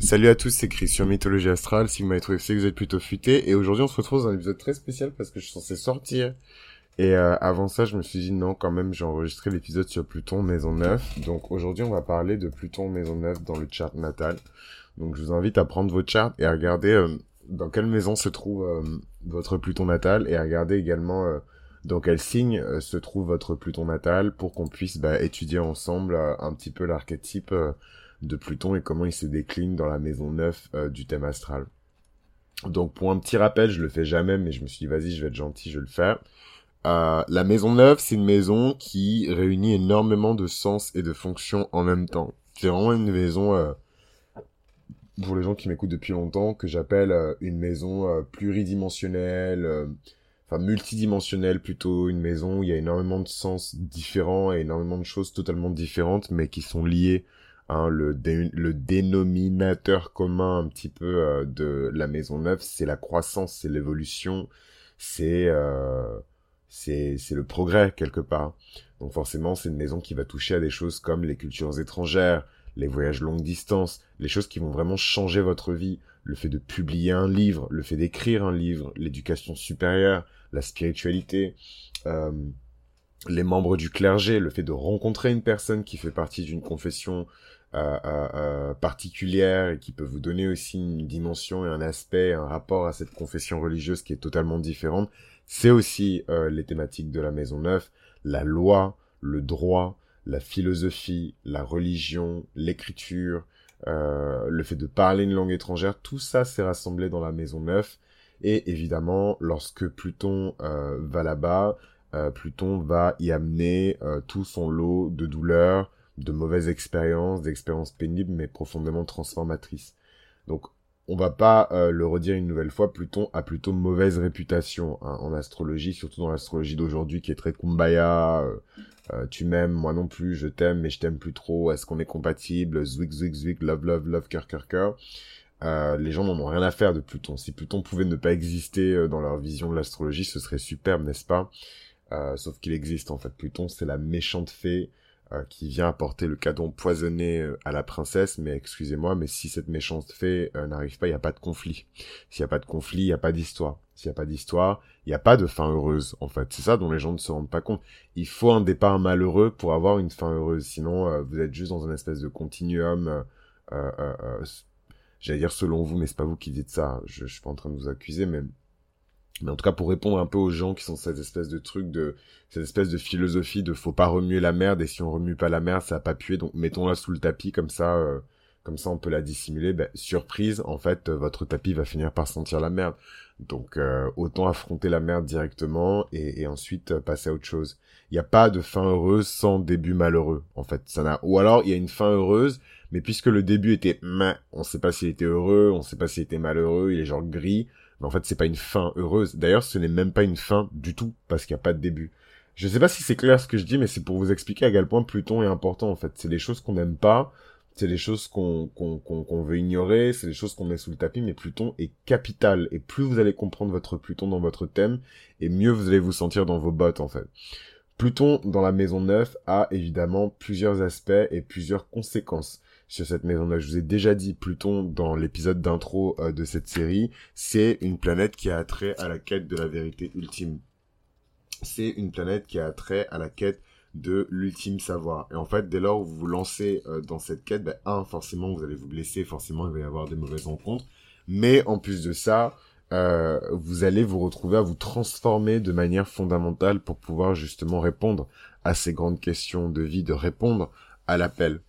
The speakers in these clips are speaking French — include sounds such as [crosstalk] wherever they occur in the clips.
Salut à tous, c'est Chris sur Mythologie Astrale. Si vous m'avez trouvé, c'est que vous êtes plutôt futé. Et aujourd'hui, on se retrouve dans un épisode très spécial parce que je suis censé sortir. Et euh, avant ça, je me suis dit non, quand même, j'ai enregistré l'épisode sur Pluton Maison 9. Donc aujourd'hui, on va parler de Pluton Maison 9 dans le chart natal. Donc je vous invite à prendre vos charts et à regarder euh, dans quelle maison se trouve euh, votre Pluton natal et à regarder également dans quel signe se trouve votre Pluton natal pour qu'on puisse bah, étudier ensemble un petit peu l'archétype de Pluton et comment il se décline dans la maison 9 euh, du thème astral. Donc pour un petit rappel, je le fais jamais, mais je me suis dit vas-y, je vais être gentil, je vais le faire. Euh, la maison 9, c'est une maison qui réunit énormément de sens et de fonctions en même temps. C'est vraiment une maison, euh, pour les gens qui m'écoutent depuis longtemps, que j'appelle une maison pluridimensionnelle, enfin multidimensionnelle plutôt, une maison où il y a énormément de sens différents et énormément de choses totalement différentes, mais qui sont liées Hein, le, le dénominateur commun un petit peu euh, de la maison neuve, c'est la croissance, c'est l'évolution, c'est euh, le progrès quelque part. Donc forcément, c'est une maison qui va toucher à des choses comme les cultures étrangères, les voyages longue distance, les choses qui vont vraiment changer votre vie, le fait de publier un livre, le fait d'écrire un livre, l'éducation supérieure, la spiritualité, euh, les membres du clergé, le fait de rencontrer une personne qui fait partie d'une confession particulière et qui peut vous donner aussi une dimension et un aspect, un rapport à cette confession religieuse qui est totalement différente. C'est aussi les thématiques de la Maison Neuf, la loi, le droit, la philosophie, la religion, l'écriture, le fait de parler une langue étrangère, tout ça s'est rassemblé dans la Maison Neuf. Et évidemment, lorsque Pluton va là-bas, Pluton va y amener tout son lot de douleurs, de mauvaises expériences, d'expériences pénibles mais profondément transformatrices. Donc on va pas euh, le redire une nouvelle fois, Pluton a plutôt mauvaise réputation hein, en astrologie, surtout dans l'astrologie d'aujourd'hui qui est très kumbaya, euh, euh, tu m'aimes, moi non plus, je t'aime, mais je t'aime plus trop, est-ce qu'on est compatible, zwick, zwick, zwick, love, love, love, cœur, cœur, cœur. les gens n'en ont rien à faire de Pluton. Si Pluton pouvait ne pas exister dans leur vision de l'astrologie, ce serait superbe, n'est-ce pas? Sauf qu'il existe en fait. Pluton, c'est la méchante fée euh, qui vient apporter le cadeau empoisonné euh, à la princesse, mais excusez-moi, mais si cette méchante fée euh, n'arrive pas, il n'y a pas de conflit. S'il n'y a pas de conflit, il n'y a pas d'histoire. S'il n'y a pas d'histoire, il n'y a pas de fin heureuse, en fait. C'est ça dont les gens ne se rendent pas compte. Il faut un départ malheureux pour avoir une fin heureuse. Sinon, vous êtes juste dans une espèce de continuum. J'allais dire selon vous, mais c'est pas vous qui dites ça. Je, je suis pas en train de vous accuser, mais mais en tout cas pour répondre un peu aux gens qui sont cette espèce de truc de cette espèce de philosophie de faut pas remuer la merde et si on remue pas la merde ça va pas puer donc mettons-la sous le tapis comme ça euh, comme ça on peut la dissimuler. Ben, surprise en fait euh, votre tapis va finir par sentir la merde. Donc euh, autant affronter la merde directement et, ensuite passer à autre chose. Il n'y a pas de fin heureuse sans début malheureux en fait. Ça n'a ou alors il y a une fin heureuse mais puisque le début était on sait pas s'il était heureux on sait pas s'il était malheureux il est genre gris mais en fait, c'est pas une fin heureuse. D'ailleurs, ce n'est même pas une fin du tout, parce qu'il n'y a pas de début. Je sais pas si c'est clair ce que je dis, mais c'est pour vous expliquer à quel point Pluton est important, en fait. C'est des choses qu'on n'aime pas, c'est des choses qu'on qu'on qu'on veut ignorer, c'est des choses qu'on met sous le tapis, mais Pluton est capital. Et plus vous allez comprendre votre Pluton dans votre thème, et mieux vous allez vous sentir dans vos bottes, en fait. Pluton, dans la maison 9, a évidemment plusieurs aspects et plusieurs conséquences sur cette maison-là. Je vous ai déjà dit Pluton dans l'épisode d'intro euh, de cette série, c'est une planète qui a attrait à la quête de la vérité ultime. C'est une planète qui a attrait à la quête de l'ultime savoir. Et en fait, dès lors où vous vous lancez euh, dans cette quête, ben, un, forcément, vous allez vous blesser, forcément, il va y avoir des mauvaises rencontres. Mais en plus de ça, euh, vous allez vous retrouver à vous transformer de manière fondamentale pour pouvoir justement répondre à ces grandes questions de vie, de répondre à l'appel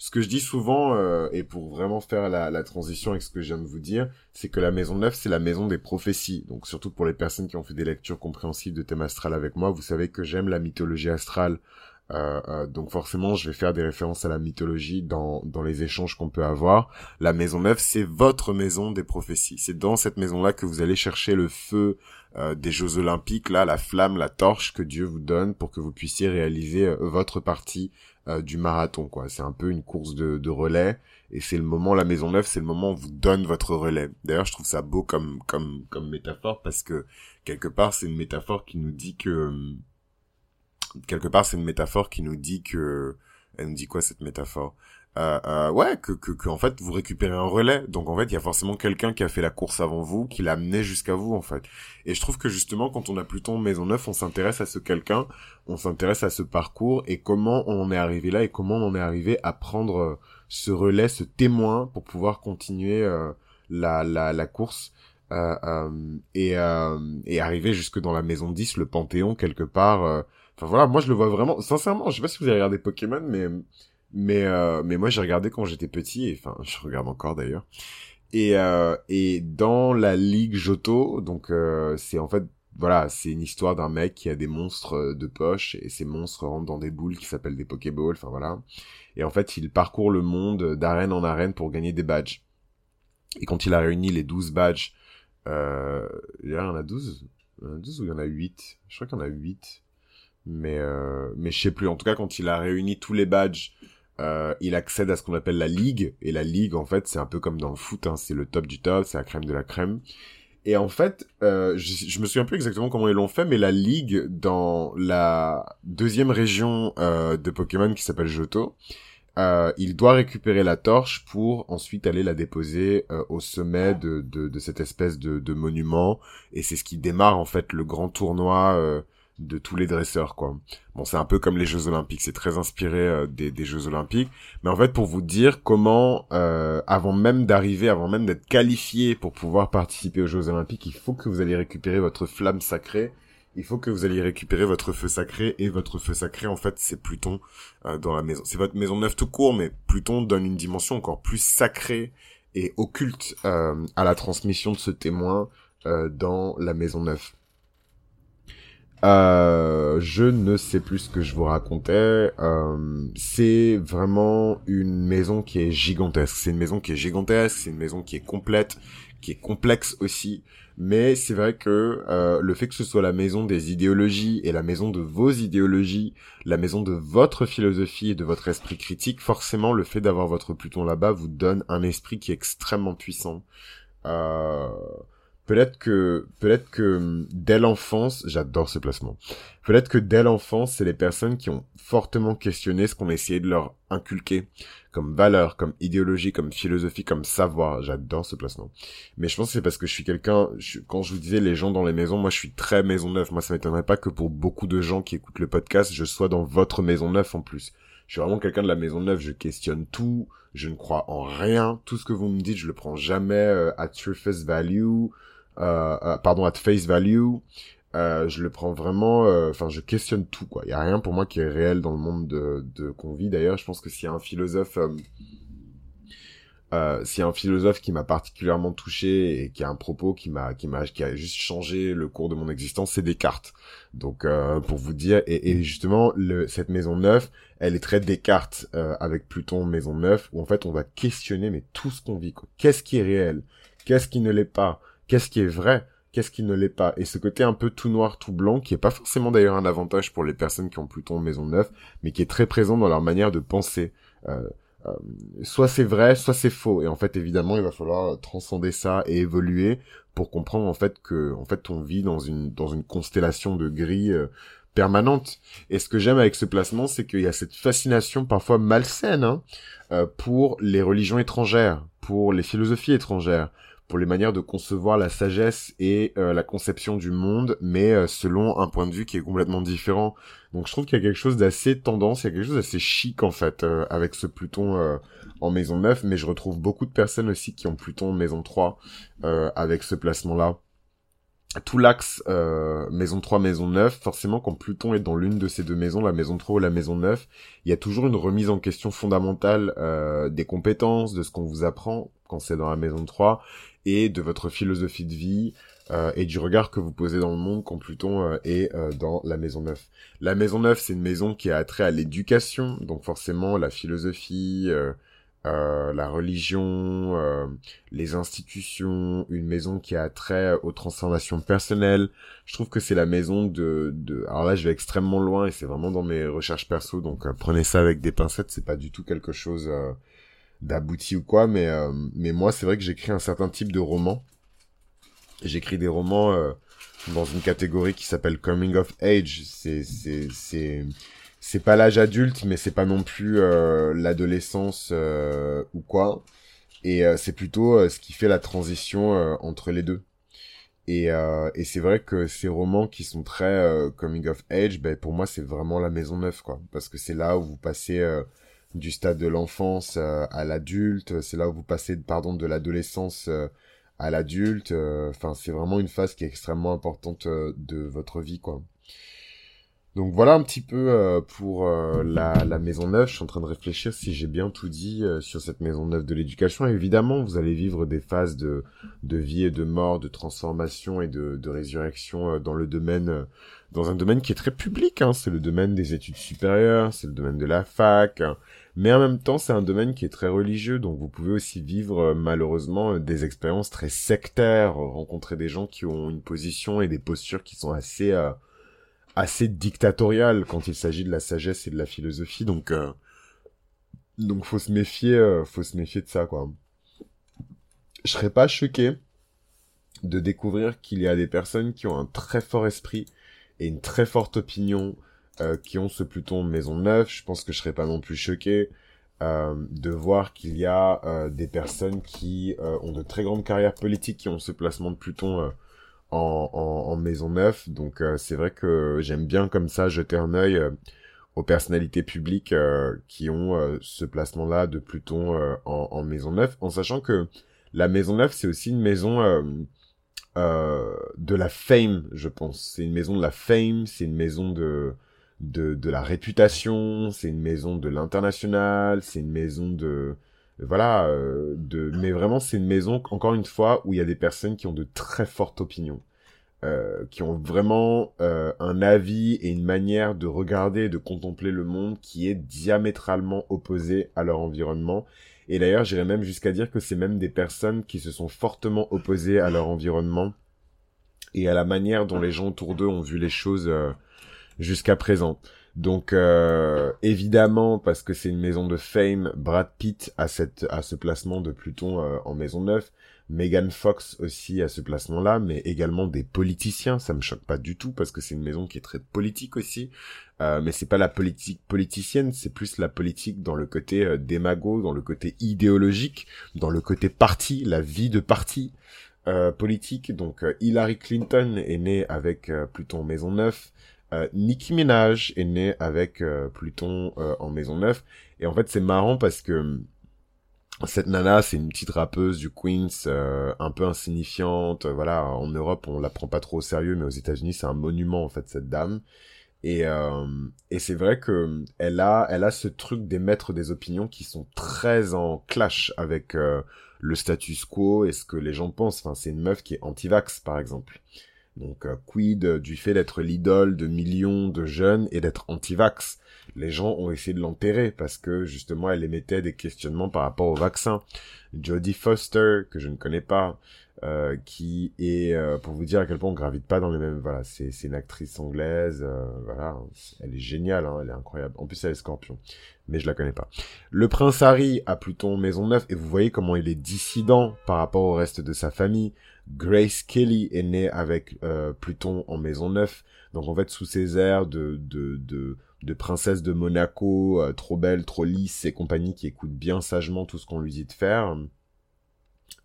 ce que je dis souvent, euh, et pour vraiment faire la, transition avec ce que je viens de vous dire, c'est que la maison 9, c'est la maison des prophéties. Donc surtout pour les personnes qui ont fait des lectures compréhensibles de thème astral avec moi, vous savez que j'aime la mythologie astrale. Euh, euh, donc forcément, je vais faire des références à la mythologie dans, dans les échanges qu'on peut avoir. La maison 9, c'est votre maison des prophéties. C'est dans cette maison-là que vous allez chercher le feu euh, des Jeux Olympiques, là, la flamme, la torche que Dieu vous donne pour que vous puissiez réaliser euh, votre partie euh, du marathon, quoi. C'est un peu une course de, de relais, et c'est le moment, la Maison Neuve, c'est le moment où on vous donne votre relais. D'ailleurs, je trouve ça beau comme comme comme métaphore parce que quelque part, c'est une métaphore qui nous dit que quelque part, c'est une métaphore qui nous dit que elle nous dit quoi cette métaphore? Euh, euh, ouais, que, que, que, en fait, vous récupérez un relais. Donc, en fait, il y a forcément quelqu'un qui a fait la course avant vous, qui l'a amené jusqu'à vous, en fait. Et je trouve que justement, quand on a Pluton Maison Neuf, on s'intéresse à ce quelqu'un, on s'intéresse à ce parcours et comment on en est arrivé là et comment on en est arrivé à prendre euh, ce relais, ce témoin pour pouvoir continuer euh, la, la, la course. Euh, euh, et, et arriver jusque dans la maison 10, le Panthéon quelque part. Enfin voilà, moi je le vois vraiment. Sincèrement, je sais pas si vous avez regardé Pokémon, mais mais euh, mais moi j'ai regardé quand j'étais petit, et enfin je regarde encore d'ailleurs. Et euh, et dans la ligue Johto, donc euh, c'est en fait voilà, c'est une histoire d'un mec qui a des monstres de poche et ces monstres rentrent dans des boules qui s'appellent des Pokéballs, enfin voilà. Et en fait, il parcourt le monde d'arène en arène pour gagner des badges. Et quand il a réuni les 12 badges, euh, il y en a 12 Il y en a 12 ou il y en a 8 Je crois qu'il y en a 8. Mais, euh, mais je sais plus. En tout cas, quand il a réuni tous les badges euh, il accède à ce qu'on appelle la ligue. Et la ligue en fait c'est un peu comme dans le foot hein, c'est le top du top c'est la crème de la crème. Et en fait euh, je, je, me souviens plus exactement comment ils l'ont fait mais la ligue dans la deuxième région euh, de Pokémon qui s'appelle Johto euh, il doit récupérer la torche pour ensuite aller la déposer euh, au sommet de, de, de, cette espèce de, de monument. Et c'est ce qui démarre en fait le grand tournoi euh, de tous les dresseurs quoi. Bon, c'est un peu comme les Jeux Olympiques, c'est très inspiré euh, des, des, Jeux Olympiques, mais en fait pour vous dire comment euh, avant même d'arriver, avant même d'être qualifié pour pouvoir participer aux Jeux Olympiques, il faut que vous allez récupérer votre flamme sacrée. Il faut que vous alliez récupérer votre feu sacré et votre feu sacré en fait c'est Pluton euh, dans la maison. C'est votre maison neuve tout court, mais Pluton donne une dimension encore plus sacrée et occulte euh, à la transmission de ce témoin euh, dans la maison neuve. Euh, je ne sais plus ce que je vous racontais. Euh, c'est vraiment une maison qui est gigantesque. C'est une maison qui est gigantesque. C'est une maison qui est complète, qui est complexe aussi. Mais c'est vrai que euh, le fait que ce soit la maison des idéologies et la maison de vos idéologies, la maison de votre philosophie et de votre esprit critique, forcément le fait d'avoir votre Pluton là-bas vous donne un esprit qui est extrêmement puissant. Euh, peut-être que peut-être que hum, dès l'enfance, j'adore ce placement. Peut-être que dès l'enfance, c'est les personnes qui ont fortement questionné ce qu'on a essayé de leur inculquer comme valeur, comme idéologie, comme philosophie, comme savoir. J'adore ce placement. Mais je pense que c'est parce que je suis quelqu'un, quand je vous disais les gens dans les maisons, moi je suis très maison neuve. Moi ça m'étonnerait pas que pour beaucoup de gens qui écoutent le podcast, je sois dans votre maison neuve en plus. Je suis vraiment quelqu'un de la maison neuve, je questionne tout, je ne crois en rien, tout ce que vous me dites, je le prends jamais euh, at surface value. Euh, euh, pardon, at face value. Euh, je le prends vraiment, enfin, je questionne tout, quoi. Il y a rien pour moi qui est réel dans le monde de, de qu'on vit. D'ailleurs, je pense que s'il y a un philosophe, euh, s'il y a un philosophe qui m'a particulièrement touché et qui a un propos qui m'a, qui m'a, qui a juste changé le cours de mon existence, c'est Descartes. Donc, euh, pour vous dire, et, et justement, le, cette maison neuve, elle est très Descartes euh, avec Pluton maison neuve, où en fait, on va questionner mais tout ce qu'on vit. Qu'est-ce qui est réel? Qu'est-ce qui ne l'est pas? Qu'est-ce qui est vrai, qu'est-ce qui ne l'est pas. Et ce côté un peu tout noir, tout blanc, qui est pas forcément d'ailleurs un avantage pour les personnes qui ont Pluton en maison neuve, mais qui est très présent dans leur manière de penser. Euh, euh, soit c'est vrai, soit c'est faux. Et en fait, évidemment, il va falloir transcender ça et évoluer pour comprendre en fait que, en fait, on vit dans une dans une constellation de gris euh, permanente. Et ce que j'aime avec ce placement, c'est qu'il y a cette fascination parfois malsaine hein, pour les religions étrangères, pour les philosophies étrangères, pour les manières de concevoir la sagesse et euh, la conception du monde, mais euh, selon un point de vue qui est complètement différent. Donc je trouve qu'il y a quelque chose d'assez tendance, il y a quelque chose d'assez chic en fait euh, avec ce Pluton en maison 9, mais je retrouve beaucoup de personnes aussi qui ont Pluton en maison 3 avec ce placement-là. Tout l'axe maison 3, maison 9, forcément quand Pluton est dans l'une de ces deux maisons, la maison 3 ou la maison 9, il y a toujours une remise en question fondamentale des compétences, de ce qu'on vous apprend quand c'est dans la maison 3, et de votre philosophie de vie euh, et du regard que vous posez dans le monde quand Pluton euh, est euh, dans la maison neuve. La maison neuve, c'est une maison qui a attrait à l'éducation, donc forcément la philosophie, la religion, les institutions, une maison qui a attrait aux transformations personnelles. Je trouve que c'est la maison de, de... Alors là, je vais extrêmement loin et c'est vraiment dans mes recherches perso, donc prenez ça avec des pincettes, c'est pas du tout quelque chose d'abouti ou quoi, mais euh, mais moi c'est vrai que j'écris un certain type de roman. J'écris des romans euh, dans une catégorie qui s'appelle coming of age. C'est c'est c'est c'est pas l'âge adulte, mais c'est pas non plus euh, l'adolescence euh, ou quoi. Et euh, c'est plutôt ce qui fait la transition entre les deux. Et, et c'est vrai que ces romans qui sont très coming of age, ben pour moi c'est vraiment la maison neuve quoi, parce que c'est là où vous passez du stade de l'enfance à l'adulte, c'est là où vous passez pardon de l'adolescence à l'adulte. Enfin c'est vraiment une phase qui est extrêmement importante de votre vie quoi. Donc voilà un petit peu euh, pour euh, la, maison neuve. Je suis en train de réfléchir si j'ai bien tout dit euh, sur cette maison neuve de l'éducation. Évidemment, vous allez vivre des phases de, de vie et de mort, de transformation et de, de résurrection dans le domaine, dans un domaine qui est très public. Hein. C'est le domaine des études supérieures, c'est le domaine de la fac. Hein. Mais en même temps, c'est un domaine qui est très religieux, donc vous pouvez aussi vivre malheureusement des expériences très sectaires, rencontrer des gens qui ont une position et des postures qui sont assez assez dictatorial quand il s'agit de la sagesse et de la philosophie, donc euh, donc faut se méfier, euh, faut se méfier de ça quoi. Je serais pas choqué de découvrir qu'il y a des personnes qui ont un très fort esprit et une très forte opinion euh, qui ont ce Pluton maison neuve. Je pense que je serais pas non plus choqué de voir qu'il y a des personnes qui ont de très grandes carrières politiques qui ont ce placement de Pluton en, maison neuve. Donc euh, c'est vrai que j'aime bien comme ça jeter un œil euh, aux personnalités publiques euh, qui ont ce placement-là de Pluton en, en, maison neuve, en sachant que la maison neuve c'est aussi une maison de la fame, je pense. C'est une maison de la fame, c'est une maison de, de la réputation, c'est une maison de l'international, c'est une maison de voilà, euh, de, mais vraiment c'est une maison, encore une fois, où il y a des personnes qui ont de très fortes opinions, euh, qui ont vraiment euh, un avis et une manière de regarder et de contempler le monde qui est diamétralement opposé à leur environnement. Et d'ailleurs, j'irais même jusqu'à dire que c'est même des personnes qui se sont fortement opposées à leur environnement et à la manière dont les gens autour d'eux ont vu les choses jusqu'à présent. Donc euh, évidemment parce que c'est une maison de fame, Brad Pitt a cette à ce placement de Pluton euh, en maison neuve, Megan Fox aussi à ce placement-là, mais également des politiciens, ça me choque pas du tout parce que c'est une maison qui est très politique aussi. Euh, mais c'est pas la politique politicienne, c'est plus la politique dans le côté euh, démago, dans le côté idéologique, dans le côté parti, la vie de parti. politique. Donc Hillary Clinton est née avec Pluton maison neuve. Euh, Nicki Minaj est née avec euh, Pluton euh, en Maison Neuf. Et en fait, c'est marrant parce que cette nana, c'est une petite rappeuse du Queens, un peu insignifiante. Voilà, en Europe, on la prend pas trop au sérieux, mais aux États-Unis, c'est un monument en fait cette dame. Et, et c'est vrai que elle a, elle a ce truc d'émettre des opinions qui sont très en clash avec le status quo et ce que les gens pensent. Enfin, c'est une meuf qui est anti-vax, par exemple. Donc, euh, quid du fait d'être l'idole de millions de jeunes et d'être anti-vax? Les gens ont essayé de l'enterrer parce que, justement, elle émettait des questionnements par rapport au vaccin. Jodie Foster, que je ne connais pas, euh, qui est, euh, pour vous dire à quel point on gravite pas dans les mêmes... Voilà, c'est une actrice anglaise, voilà, elle est géniale, hein, elle est incroyable. En plus, elle est scorpion, mais je la connais pas. Le prince Harry a Pluton Maison Neuve, et vous voyez comment il est dissident par rapport au reste de sa famille. Grace Kelly est née avec euh, Pluton en maison neuf. Donc en fait, sous ses airs de, de, de, de princesse de Monaco, euh, trop belle, trop lisse et compagnie, qui écoute bien sagement tout ce qu'on lui dit de faire,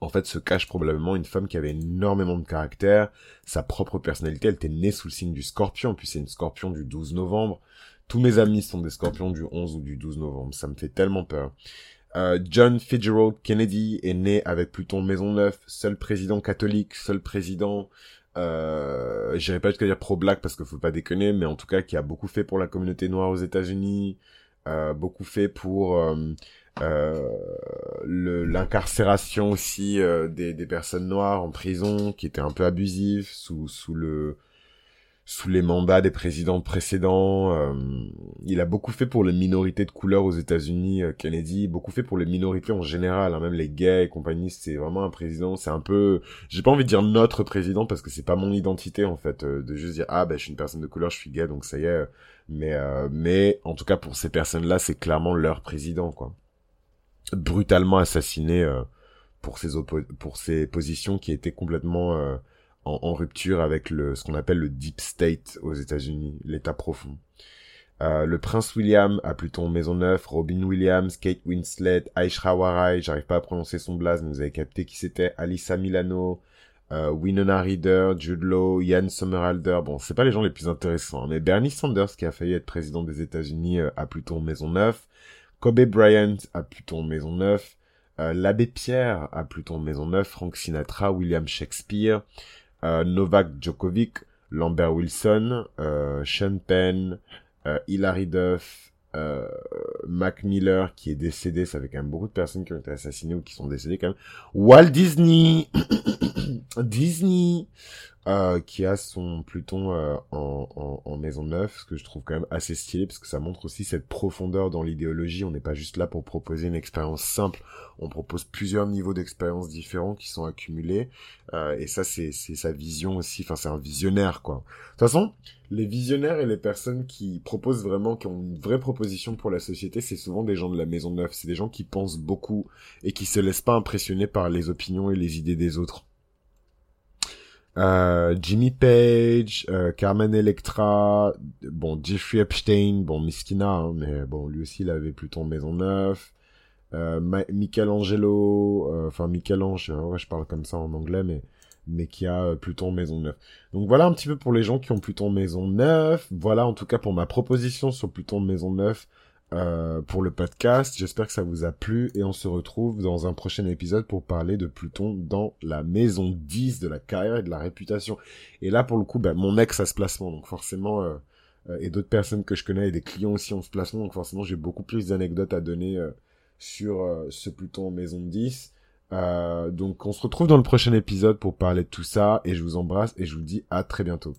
en fait se cache probablement une femme qui avait énormément de caractère, sa propre personnalité, elle était née sous le signe du scorpion, puis c'est une scorpion du 12 novembre. Tous mes amis sont des scorpions du 11 ou du 12 novembre, ça me fait tellement peur. Euh, John Fitzgerald Kennedy est né avec Pluton Maisonneuve, seul président catholique, seul président, euh, j'irai pas jusqu'à dire pro-black parce qu'il faut pas déconner, mais en tout cas qui a beaucoup fait pour la communauté noire aux États-Unis, euh, beaucoup fait pour euh, euh l'incarcération aussi des, personnes noires en prison, qui était un peu abusive sous le sous les mandats des présidents précédents. Euh, il a beaucoup fait pour les minorités de couleur aux États-Unis, euh, Kennedy, beaucoup fait pour les minorités en général, hein, même les gays et compagnie. C'est vraiment un président. C'est un peu, j'ai pas envie de dire notre président parce que c'est pas mon identité en fait, euh, de juste dire ah ben je suis une personne de couleur, je suis gay donc ça y est. Mais mais en tout cas pour ces personnes-là, c'est clairement leur président quoi. Brutalement assassiné pour ses pour ses positions qui étaient complètement en, rupture avec le ce qu'on appelle le deep state aux États-Unis, l'État profond. Euh, le prince William à Pluton Maison 9, Robin Williams, Kate Winslet, Aishra Warai, j'arrive pas à prononcer son blaze, mais vous avez capté qui c'était, Alissa Milano, euh, Winona Ryder, Jude Law, Ian Somerhalder. Bon, c'est pas les gens les plus intéressants, hein, mais Bernie Sanders qui a failli être président des États-Unis euh, à Pluton Maison 9, Kobe Bryant à Pluton Maison 9, euh, l'abbé Pierre à Pluton Maison 9, Frank Sinatra, William Shakespeare, Novak Djokovic, Lambert Wilson, euh, Sean Penn, euh, Hilary Duff, euh, Mac Miller qui est décédé, ça fait quand même beaucoup de personnes qui ont été assassinées ou qui sont décédées quand même. Walt Disney, [coughs] Disney, euh, qui a son Pluton euh, en, en, en, maison neuve, ce que je trouve quand même assez stylé, parce que ça montre aussi cette profondeur dans l'idéologie. On n'est pas juste là pour proposer une expérience simple, on propose plusieurs niveaux d'expérience différents qui sont accumulés, euh, et ça c'est sa vision aussi, enfin c'est un visionnaire quoi. De toute façon, les visionnaires et les personnes qui proposent vraiment, qui ont une vraie proposition pour la société, c'est souvent des gens de la maison neuve, c'est des gens qui pensent beaucoup et qui se laissent pas impressionner par les opinions et les idées des autres. Euh, Jimmy Page, euh, Carmen Electra, bon Jeffrey Epstein, bon Miskina, hein, mais bon lui aussi il avait plutôt Maison Neuf, euh, Michelangelo, enfin Michel-Ange, ouais, je parle comme ça en anglais, mais qui a Pluton Maison Neuf. Donc voilà un petit peu pour les gens qui ont Pluton Maison Neuf. Voilà en tout cas pour ma proposition sur Pluton Maison Neuf. Euh, pour le podcast. J'espère que ça vous a plu et on se retrouve dans un prochain épisode pour parler de Pluton dans la maison 10 de la carrière et de la réputation. Et là, pour le coup, ben, mon ex a ce placement, donc forcément, euh, euh, et d'autres personnes que je connais et des clients aussi ont ce placement, donc forcément, j'ai beaucoup plus d'anecdotes à donner euh, sur ce Pluton en maison 10. donc on se retrouve dans le prochain épisode pour parler de tout ça et je vous embrasse et je vous dis à très bientôt.